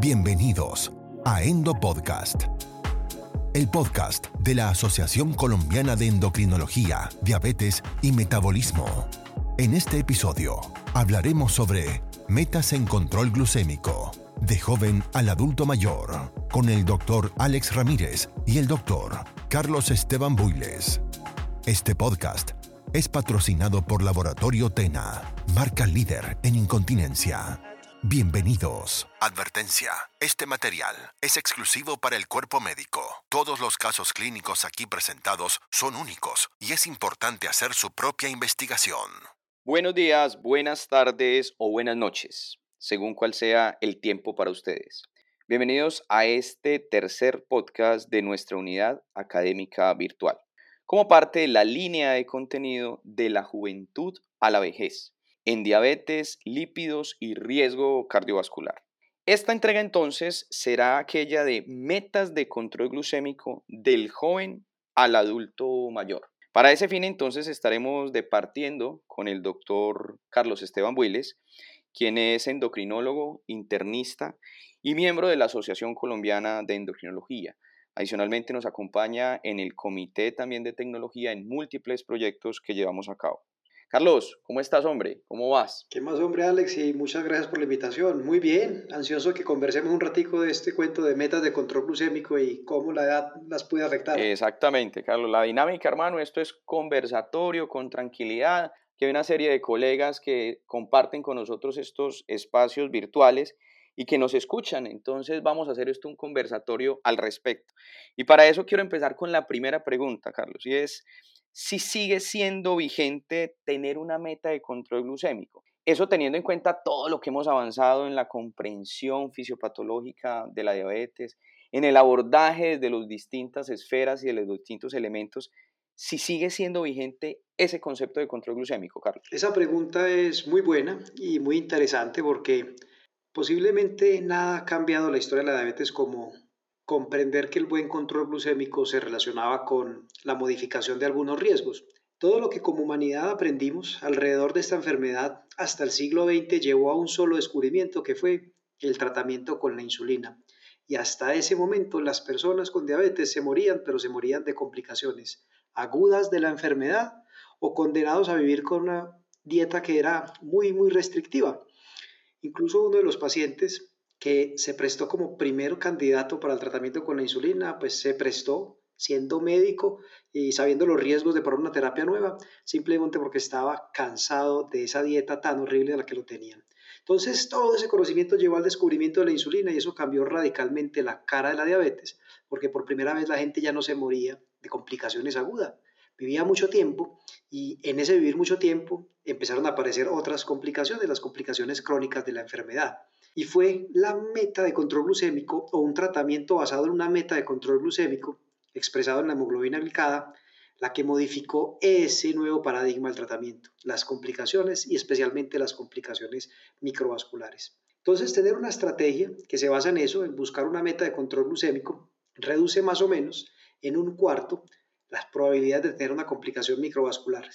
Bienvenidos a Endo Podcast, el podcast de la Asociación Colombiana de Endocrinología, Diabetes y Metabolismo. En este episodio hablaremos sobre metas en control glucémico, de joven al adulto mayor, con el doctor Alex Ramírez y el doctor Carlos Esteban Builes. Este podcast es patrocinado por Laboratorio Tena, marca líder en incontinencia. Bienvenidos. Advertencia. Este material es exclusivo para el cuerpo médico. Todos los casos clínicos aquí presentados son únicos y es importante hacer su propia investigación. Buenos días, buenas tardes o buenas noches, según cual sea el tiempo para ustedes. Bienvenidos a este tercer podcast de nuestra unidad académica virtual, como parte de la línea de contenido de la juventud a la vejez en diabetes, lípidos y riesgo cardiovascular. Esta entrega entonces será aquella de metas de control glucémico del joven al adulto mayor. Para ese fin entonces estaremos departiendo con el doctor Carlos Esteban Builes, quien es endocrinólogo, internista y miembro de la Asociación Colombiana de Endocrinología. Adicionalmente nos acompaña en el Comité también de Tecnología en múltiples proyectos que llevamos a cabo. Carlos, ¿cómo estás, hombre? ¿Cómo vas? ¿Qué más, hombre, Alex? Y muchas gracias por la invitación. Muy bien, ansioso que conversemos un ratico de este cuento de metas de control glucémico y cómo la edad las puede afectar. Exactamente, Carlos. La dinámica, hermano, esto es conversatorio, con tranquilidad, que hay una serie de colegas que comparten con nosotros estos espacios virtuales y que nos escuchan. Entonces vamos a hacer esto un conversatorio al respecto. Y para eso quiero empezar con la primera pregunta, Carlos, y es, si sigue siendo vigente tener una meta de control glucémico. Eso teniendo en cuenta todo lo que hemos avanzado en la comprensión fisiopatológica de la diabetes, en el abordaje de las distintas esferas y de los distintos elementos, si sigue siendo vigente ese concepto de control glucémico, Carlos. Esa pregunta es muy buena y muy interesante porque posiblemente nada ha cambiado la historia de la diabetes como comprender que el buen control glucémico se relacionaba con la modificación de algunos riesgos. Todo lo que como humanidad aprendimos alrededor de esta enfermedad hasta el siglo XX llevó a un solo descubrimiento que fue el tratamiento con la insulina. Y hasta ese momento las personas con diabetes se morían, pero se morían de complicaciones agudas de la enfermedad o condenados a vivir con una dieta que era muy, muy restrictiva. Incluso uno de los pacientes que se prestó como primer candidato para el tratamiento con la insulina, pues se prestó siendo médico y sabiendo los riesgos de probar una terapia nueva, simplemente porque estaba cansado de esa dieta tan horrible a la que lo tenían. Entonces, todo ese conocimiento llevó al descubrimiento de la insulina y eso cambió radicalmente la cara de la diabetes, porque por primera vez la gente ya no se moría de complicaciones agudas. Vivía mucho tiempo y en ese vivir mucho tiempo empezaron a aparecer otras complicaciones, las complicaciones crónicas de la enfermedad y fue la meta de control glucémico o un tratamiento basado en una meta de control glucémico expresado en la hemoglobina glicada la que modificó ese nuevo paradigma del tratamiento, las complicaciones y especialmente las complicaciones microvasculares. Entonces, tener una estrategia que se basa en eso, en buscar una meta de control glucémico, reduce más o menos en un cuarto las probabilidades de tener una complicación microvascular,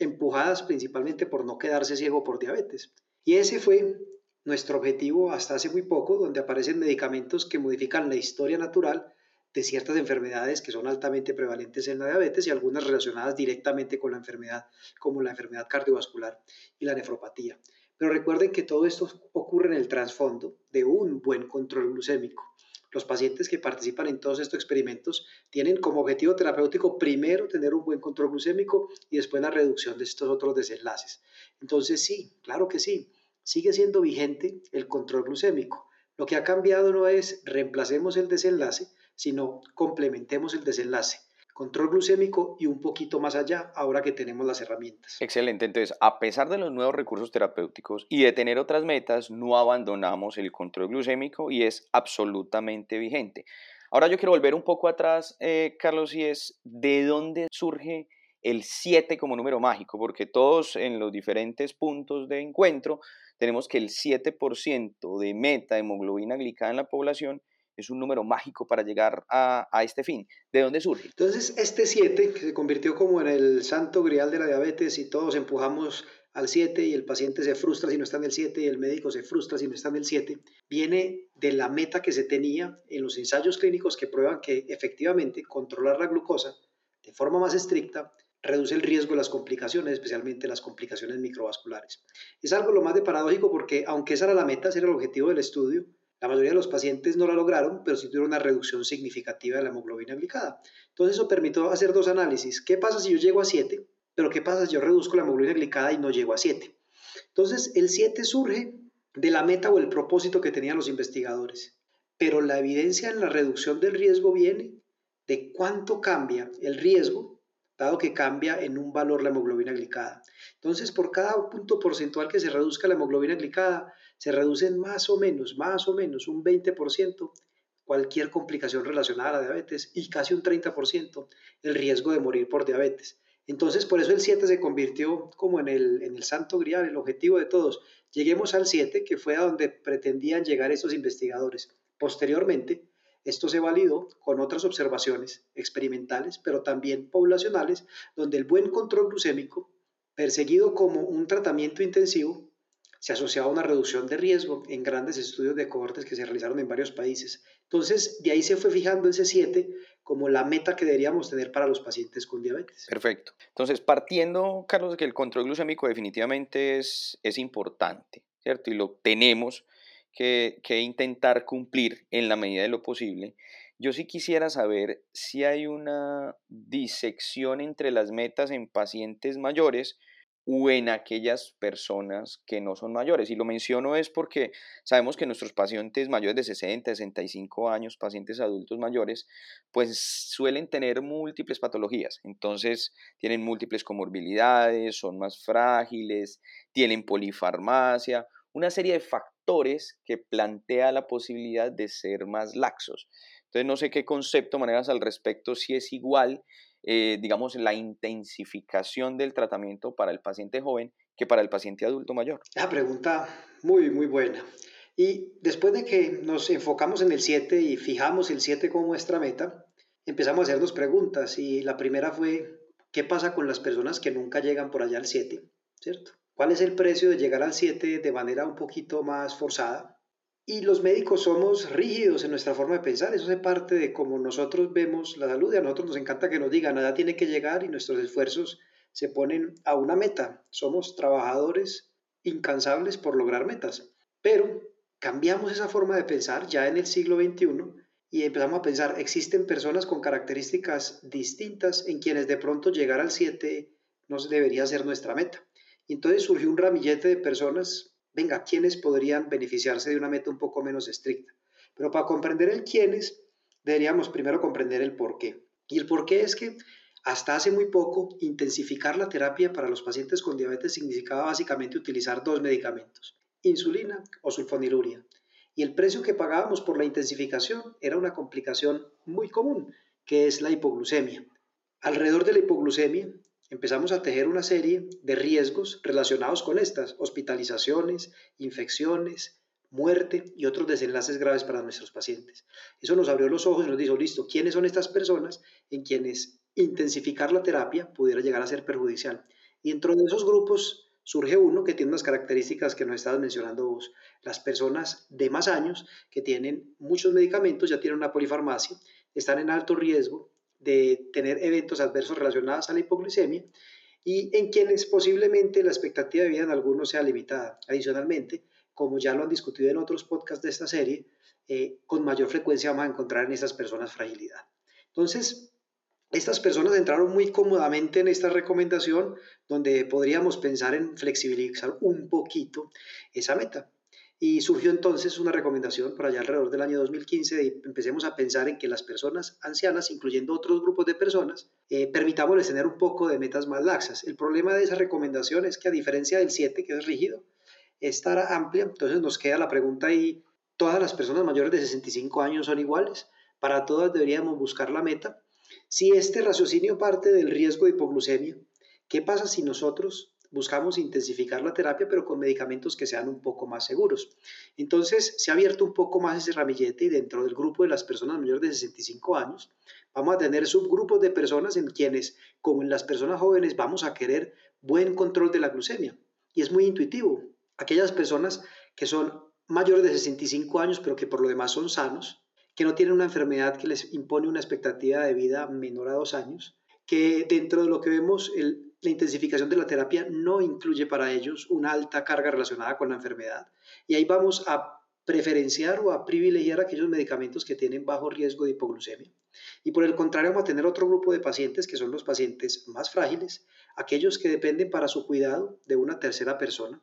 empujadas principalmente por no quedarse ciego por diabetes. Y ese fue nuestro objetivo hasta hace muy poco, donde aparecen medicamentos que modifican la historia natural de ciertas enfermedades que son altamente prevalentes en la diabetes y algunas relacionadas directamente con la enfermedad, como la enfermedad cardiovascular y la nefropatía. Pero recuerden que todo esto ocurre en el trasfondo de un buen control glucémico. Los pacientes que participan en todos estos experimentos tienen como objetivo terapéutico primero tener un buen control glucémico y después la reducción de estos otros desenlaces. Entonces sí, claro que sí, sigue siendo vigente el control glucémico. Lo que ha cambiado no es reemplacemos el desenlace, sino complementemos el desenlace. Control glucémico y un poquito más allá ahora que tenemos las herramientas. Excelente, entonces a pesar de los nuevos recursos terapéuticos y de tener otras metas, no abandonamos el control glucémico y es absolutamente vigente. Ahora yo quiero volver un poco atrás, eh, Carlos, y es de dónde surge el 7 como número mágico, porque todos en los diferentes puntos de encuentro tenemos que el 7% de meta hemoglobina glicada en la población es un número mágico para llegar a, este fin. ¿De dónde surge? Entonces, este 7, que se convirtió como en el santo grial de la diabetes y todos empujamos al 7 y el paciente se frustra si no está en el 7 y el médico se frustra si no está en el 7, viene de la meta que se tenía en los ensayos clínicos que prueban que efectivamente controlar la glucosa de forma más estricta reduce el riesgo de las complicaciones, especialmente las complicaciones microvasculares. Es algo lo más de paradójico porque aunque esa era la meta, ese era el objetivo del estudio, la mayoría de los pacientes no la lograron, pero sí tuvieron una reducción significativa de la hemoglobina glicada. Entonces eso permitió hacer dos análisis. ¿Qué pasa si yo llego a 7? Pero ¿qué pasa si yo reduzco la hemoglobina glicada y no llego a 7? Entonces el 7 surge de la meta o el propósito que tenían los investigadores. Pero la evidencia en la reducción del riesgo viene de cuánto cambia el riesgo, dado que cambia en un valor la hemoglobina glicada. Entonces, por cada punto porcentual que se reduzca la hemoglobina glicada, se reducen más o menos, más o menos un 20% cualquier complicación relacionada a la diabetes y casi un 30% el riesgo de morir por diabetes. Entonces, por eso el 7 se convirtió como en el, en el santo grial, el objetivo de todos. Lleguemos al 7, que fue a donde pretendían llegar esos investigadores. Posteriormente, esto se validó con otras observaciones experimentales, pero también poblacionales, donde el buen control glucémico, perseguido como un tratamiento intensivo, se asociaba a una reducción de riesgo en grandes estudios de cohortes que se realizaron en varios países. Entonces, de ahí se fue fijando ese 7 como la meta que deberíamos tener para los pacientes con diabetes. Perfecto. Entonces, partiendo, Carlos, que el control glucémico definitivamente es, es importante, ¿cierto? Y lo tenemos que, intentar cumplir en la medida de lo posible. Yo sí quisiera saber si hay una disección entre las metas en pacientes mayores o en aquellas personas que no son mayores. Y lo menciono es porque sabemos que nuestros pacientes mayores de 60, 65 años, pacientes adultos mayores, pues suelen tener múltiples patologías. Entonces tienen múltiples comorbilidades, son más frágiles, tienen polifarmacia, una serie de factores que plantea la posibilidad de ser más laxos. Entonces no sé qué concepto manejas al respecto, si es igual eh, digamos, la intensificación del tratamiento para el paciente joven que para el paciente adulto mayor? La pregunta muy, muy buena. Y después de que nos enfocamos en el 7 y fijamos el 7 como nuestra meta, empezamos a hacernos preguntas y la primera fue, ¿qué pasa con las personas que nunca llegan por allá al 7? ¿Cierto? ¿Cuál es el precio de llegar al 7 de manera un poquito más forzada? Y los médicos somos rígidos en nuestra forma de pensar, eso es parte de cómo nosotros vemos la salud a nosotros nos encanta que nos digan, nada tiene que llegar y nuestros esfuerzos se ponen a una meta. Somos trabajadores incansables por lograr metas. Pero cambiamos esa forma de pensar ya en el siglo XXI y empezamos a pensar, existen personas con características distintas en quienes de pronto llegar al 7 no debería ser nuestra meta. Y entonces surgió un ramillete de personas venga, ¿quiénes podrían beneficiarse de una meta un poco menos estricta? Pero para comprender el quiénes, deberíamos primero comprender el por qué. Y el por qué es que hasta hace muy poco, intensificar la terapia para los pacientes con diabetes significaba básicamente utilizar dos medicamentos, insulina o sulfoniluria. Y el precio que pagábamos por la intensificación era una complicación muy común, que es la hipoglucemia. Alrededor de la hipoglucemia empezamos a tejer una serie de riesgos relacionados con estas, hospitalizaciones, infecciones, muerte y otros desenlaces graves para nuestros pacientes. Eso nos abrió los ojos y nos dijo, listo, ¿quiénes son estas personas en quienes intensificar la terapia pudiera llegar a ser perjudicial? Y dentro de esos grupos surge uno que tiene unas características que nos estabas mencionando vos. Las personas de más años que tienen muchos medicamentos, ya tienen una polifarmacia, están en alto riesgo de tener eventos adversos relacionados a la hipoglucemia y en quienes posiblemente la expectativa de vida en algunos sea limitada. Adicionalmente, como ya lo han discutido en otros podcasts de esta serie, eh, con mayor frecuencia vamos a encontrar en estas personas fragilidad. Entonces, estas personas entraron muy cómodamente en esta recomendación donde podríamos pensar en flexibilizar un poquito esa meta. Y surgió entonces una recomendación por allá alrededor del año 2015 de empecemos a pensar en que las personas ancianas, incluyendo otros grupos de personas, eh, permitámosles tener un poco de metas más laxas. El problema de esa recomendación es que a diferencia del 7, que es rígido, esta era amplia, entonces nos queda la pregunta ahí, ¿todas las personas mayores de 65 años son iguales? Para todas deberíamos buscar la meta. Si este raciocinio parte del riesgo de hipoglucemia, ¿qué pasa si nosotros buscamos intensificar la terapia, pero con medicamentos que sean un poco más seguros. Entonces, se ha abierto un poco más ese ramillete y dentro del grupo de las personas mayores de 65 años, vamos a tener subgrupos de personas en quienes, como en las personas jóvenes, vamos a querer buen control de la glucemia. Y es muy intuitivo. Aquellas personas que son mayores de 65 años, pero que por lo demás son sanos, que no tienen una enfermedad que les impone una expectativa de vida menor a dos años, que dentro de lo que vemos, la intensificación de la terapia no incluye para ellos una alta carga relacionada con la enfermedad. Y ahí vamos a preferenciar o a privilegiar aquellos medicamentos que tienen bajo riesgo de hipoglucemia. Y por el contrario, vamos a tener otro grupo de pacientes que son los pacientes más frágiles, aquellos que dependen para su cuidado de una tercera persona,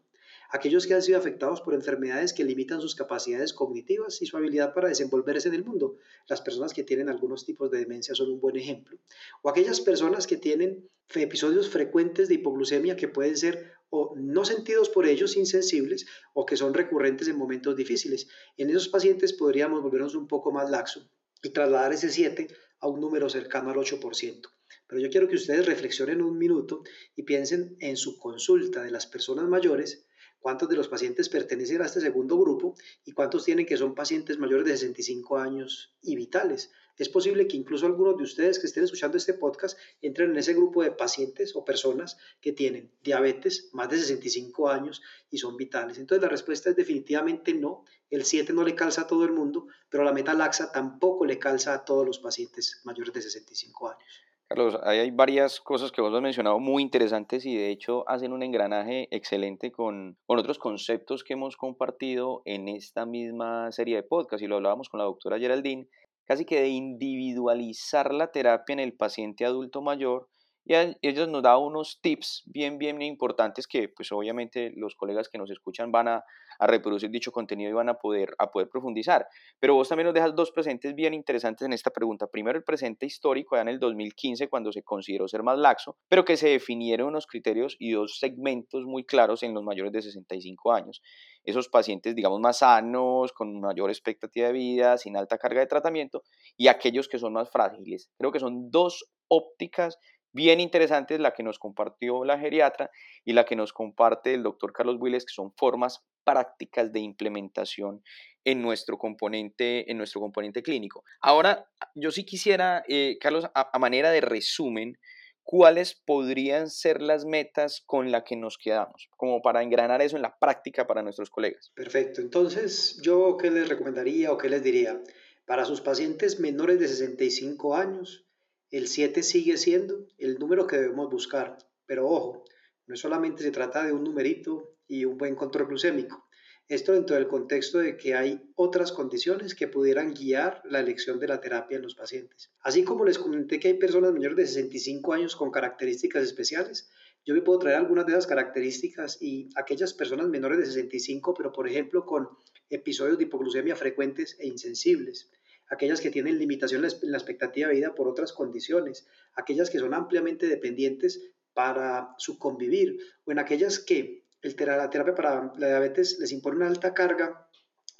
aquellos que han sido afectados por enfermedades que limitan sus capacidades cognitivas y su habilidad para desenvolverse en el mundo. Las personas que tienen algunos tipos de demencia son un buen ejemplo. O aquellas personas que tienen episodios frecuentes de hipoglucemia que pueden ser o no sentidos por ellos insensibles o que son recurrentes en momentos difíciles. En esos pacientes podríamos volvernos un poco más laxo y trasladar ese 7 a un número cercano al 8%. Pero yo quiero que ustedes reflexionen un minuto y piensen en su consulta de las personas mayores cuántos de los pacientes pertenecen a este segundo grupo y cuántos tienen que son pacientes mayores de 65 años y vitales. Es posible que incluso algunos de ustedes que estén escuchando este podcast entren en ese grupo de pacientes o personas que tienen diabetes más de 65 años y son vitales. Entonces la respuesta es definitivamente no. El 7 no le calza a todo el mundo, pero la metalaxa tampoco le calza a todos los pacientes mayores de 65 años. Carlos, hay varias cosas que vos has mencionado muy interesantes y de hecho hacen un engranaje excelente con, con otros conceptos que hemos compartido en esta misma serie de podcast y lo hablábamos con la doctora Geraldine, casi que de individualizar la terapia en el paciente adulto mayor y ellos nos da unos tips bien, bien importantes que pues obviamente los colegas que nos escuchan van a, a, reproducir dicho contenido y van a poder, a poder profundizar. Pero vos también nos dejas dos presentes bien interesantes en esta pregunta. Primero el presente histórico, ya en el 2015 cuando se consideró ser más laxo, pero que se definieron unos criterios y dos segmentos muy claros en los mayores de 65 años. Esos pacientes, digamos, más sanos, con mayor expectativa de vida, sin alta carga de tratamiento, y aquellos que son más frágiles. Creo que son dos ópticas bien interesante es la que nos compartió la geriatra y la que nos comparte el doctor Carlos Willes, que son formas prácticas de implementación en nuestro componente, en nuestro componente clínico. Ahora, yo sí quisiera, eh, Carlos, a, manera de resumen, cuáles podrían ser las metas con las que nos quedamos, como para engranar eso en la práctica para nuestros colegas. Perfecto. Entonces, ¿yo qué les recomendaría o qué les diría? Para sus pacientes menores de 65 años, el 7 sigue siendo el número que debemos buscar, pero ojo, no solamente se trata de un numerito y un buen control glucémico. Esto dentro del contexto de que hay otras condiciones que pudieran guiar la elección de la terapia en los pacientes. Así como les comenté que hay personas mayores de 65 años con características especiales, yo me puedo traer algunas de esas características y aquellas personas menores de 65, pero por ejemplo con episodios de hipoglucemia frecuentes e insensibles aquellas que tienen limitaciones en la expectativa de vida por otras condiciones, aquellas que son ampliamente dependientes para su convivir, o en aquellas que el, la terapia para la diabetes les impone una alta carga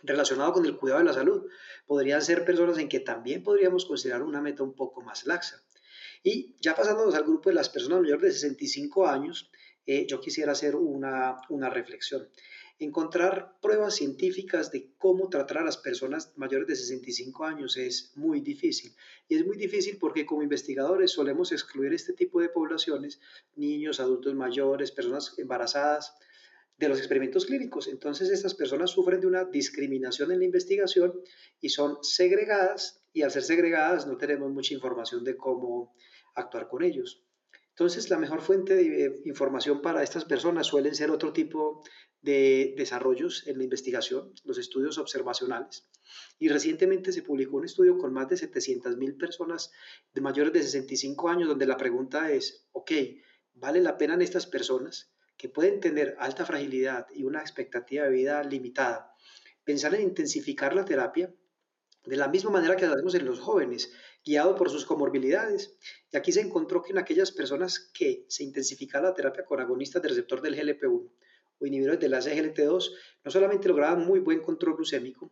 relacionada con el cuidado de la salud. Podrían ser personas en que también podríamos considerar una meta un poco más laxa. Y ya pasándonos al grupo de las personas mayores de 65 años, eh, yo quisiera hacer una, una reflexión encontrar pruebas científicas de cómo tratar a las personas mayores de 65 años es muy difícil. Y es muy difícil porque como investigadores solemos excluir este tipo de poblaciones, niños, adultos mayores, personas embarazadas, de los experimentos clínicos. Entonces estas personas sufren de una discriminación en la investigación y son segregadas y al ser segregadas no tenemos mucha información de cómo actuar con ellos. Entonces, la mejor fuente de eh, información para estas personas suelen ser otro tipo de desarrollos en la investigación, los estudios observacionales. Y recientemente se publicó un estudio con más de 700.000 personas de mayores de 65 años, donde la pregunta es, ok, ¿vale la pena en estas personas que pueden tener alta fragilidad y una expectativa de vida limitada, pensar en intensificar la terapia de la misma manera que lo hacemos en los jóvenes, guiado por sus comorbilidades? Y aquí se encontró que en aquellas personas que se intensificaba la terapia con agonistas del receptor del GLP-1, o inhibidores de la SGLT2 no solamente lograban muy buen control glucémico,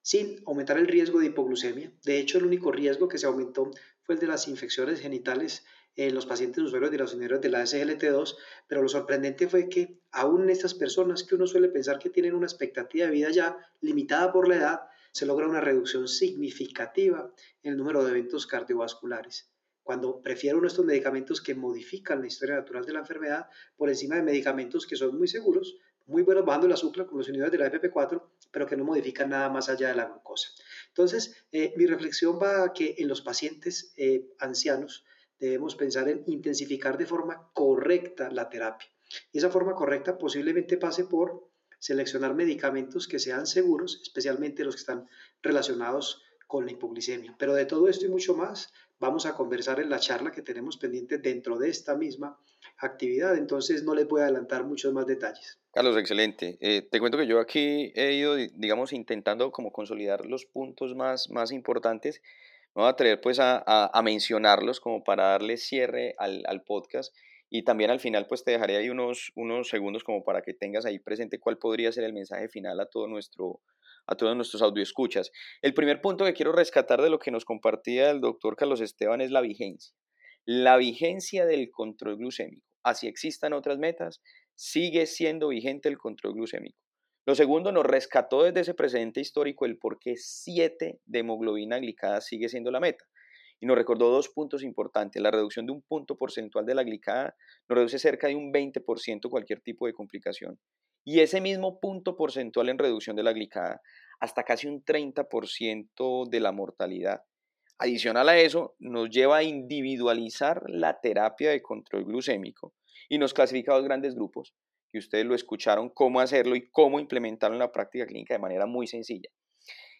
sin aumentar el riesgo de hipoglucemia. De hecho, el único riesgo que se aumentó fue el de las infecciones genitales en los pacientes usuarios de los inhibidores de la SGLT2, pero lo sorprendente fue que aún en estas personas que uno suele pensar que tienen una expectativa de vida ya limitada por la edad, se logra una reducción significativa en el número de eventos cardiovasculares cuando prefiero uno de estos medicamentos que modifican la historia natural de la enfermedad por encima de medicamentos que son muy seguros, muy buenos bajando el azúcar, como los inhibidores de la FP4, pero que no modifican nada más allá de la glucosa. Entonces, eh, mi reflexión va a que en los pacientes eh, ancianos debemos pensar en intensificar de forma correcta la terapia. Y esa forma correcta posiblemente pase por seleccionar medicamentos que sean seguros, especialmente los que están relacionados con la hipoglicemia. Pero de todo esto y mucho más vamos a conversar en la charla que tenemos pendiente dentro de esta misma actividad. Entonces no les voy a adelantar muchos más detalles. Carlos, excelente. Eh, te cuento que yo aquí he ido, digamos, intentando como consolidar los puntos más, más importantes. Me voy a atrever pues a, a, mencionarlos como para darle cierre al, al, podcast y también al final pues te dejaré ahí unos, unos segundos como para que tengas ahí presente cuál podría ser el mensaje final a todo nuestro, a todos nuestros escuchas. El primer punto que quiero rescatar de lo que nos compartía el doctor Carlos Esteban es la vigencia. La vigencia del control glucémico. Así existan otras metas, sigue siendo vigente el control glucémico. Lo segundo, nos rescató desde ese presente histórico el por qué 7 de hemoglobina glicada sigue siendo la meta. Y nos recordó dos puntos importantes. La reducción de un punto porcentual de la glicada nos reduce cerca de un 20% cualquier tipo de complicación y ese mismo punto porcentual en reducción de la glicada hasta casi un 30% de la mortalidad. Adicional a eso, nos lleva a individualizar la terapia de control glucémico y nos clasifica a dos grandes grupos, que ustedes lo escucharon cómo hacerlo y cómo implementarlo en la práctica clínica de manera muy sencilla.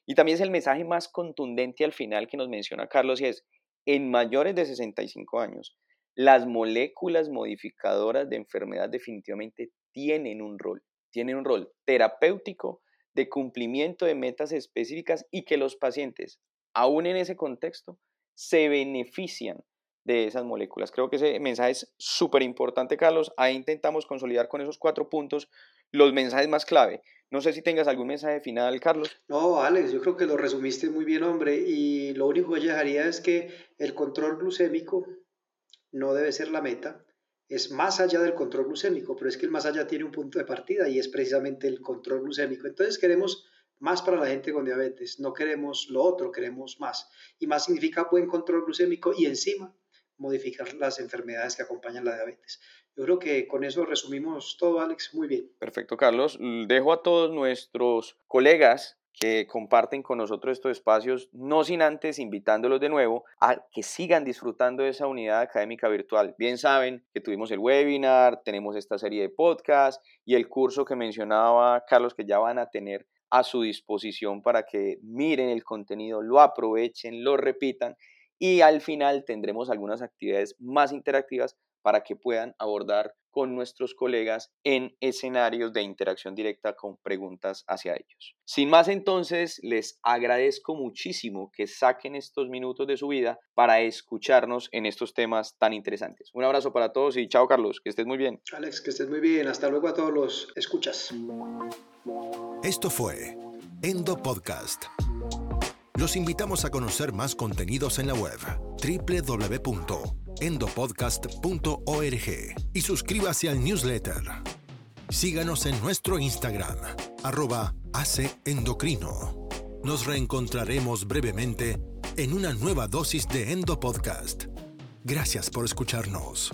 Y también es el mensaje más contundente al final que nos menciona Carlos y es, en mayores de 65 años, las moléculas modificadoras de enfermedad definitivamente tienen un rol tienen un rol terapéutico de cumplimiento de metas específicas y que los pacientes, aún en ese contexto, se benefician de esas moléculas. Creo que ese mensaje es súper importante, Carlos. Ahí intentamos consolidar con esos cuatro puntos los mensajes más clave. No sé si tengas algún mensaje final, Carlos. No, Alex, yo creo que lo resumiste muy bien, hombre. Y lo único que yo dejaría es que el control glucémico no debe ser la meta, es más allá del control glucémico, pero es que el más allá tiene un punto de partida y es precisamente el control glucémico. Entonces queremos más para la gente con diabetes, no queremos lo otro, queremos más. Y más significa buen control glucémico y encima modificar las enfermedades que acompañan la diabetes. Yo creo que con eso resumimos todo, Alex, muy bien. Perfecto, Carlos. Dejo a todos nuestros colegas que comparten con nosotros estos espacios, no sin antes invitándolos de nuevo a que sigan disfrutando de esa unidad académica virtual. Bien saben que tuvimos el webinar, tenemos esta serie de podcasts y el curso que mencionaba Carlos que ya van a tener a su disposición para que miren el contenido, lo aprovechen, lo repitan y al final tendremos algunas actividades más interactivas para que puedan abordar con nuestros colegas en escenarios de interacción directa con preguntas hacia ellos. Sin más entonces, les agradezco muchísimo que saquen estos minutos de su vida para escucharnos en estos temas tan interesantes. Un abrazo para todos y chao Carlos, que estés muy bien. Alex, que estés muy bien. Hasta luego a todos los escuchas. Esto fue Endo Podcast. Los invitamos a conocer más contenidos en la web www endopodcast.org y suscríbase al newsletter. Síganos en nuestro Instagram, arroba Endocrino. Nos reencontraremos brevemente en una nueva dosis de Endopodcast. Gracias por escucharnos.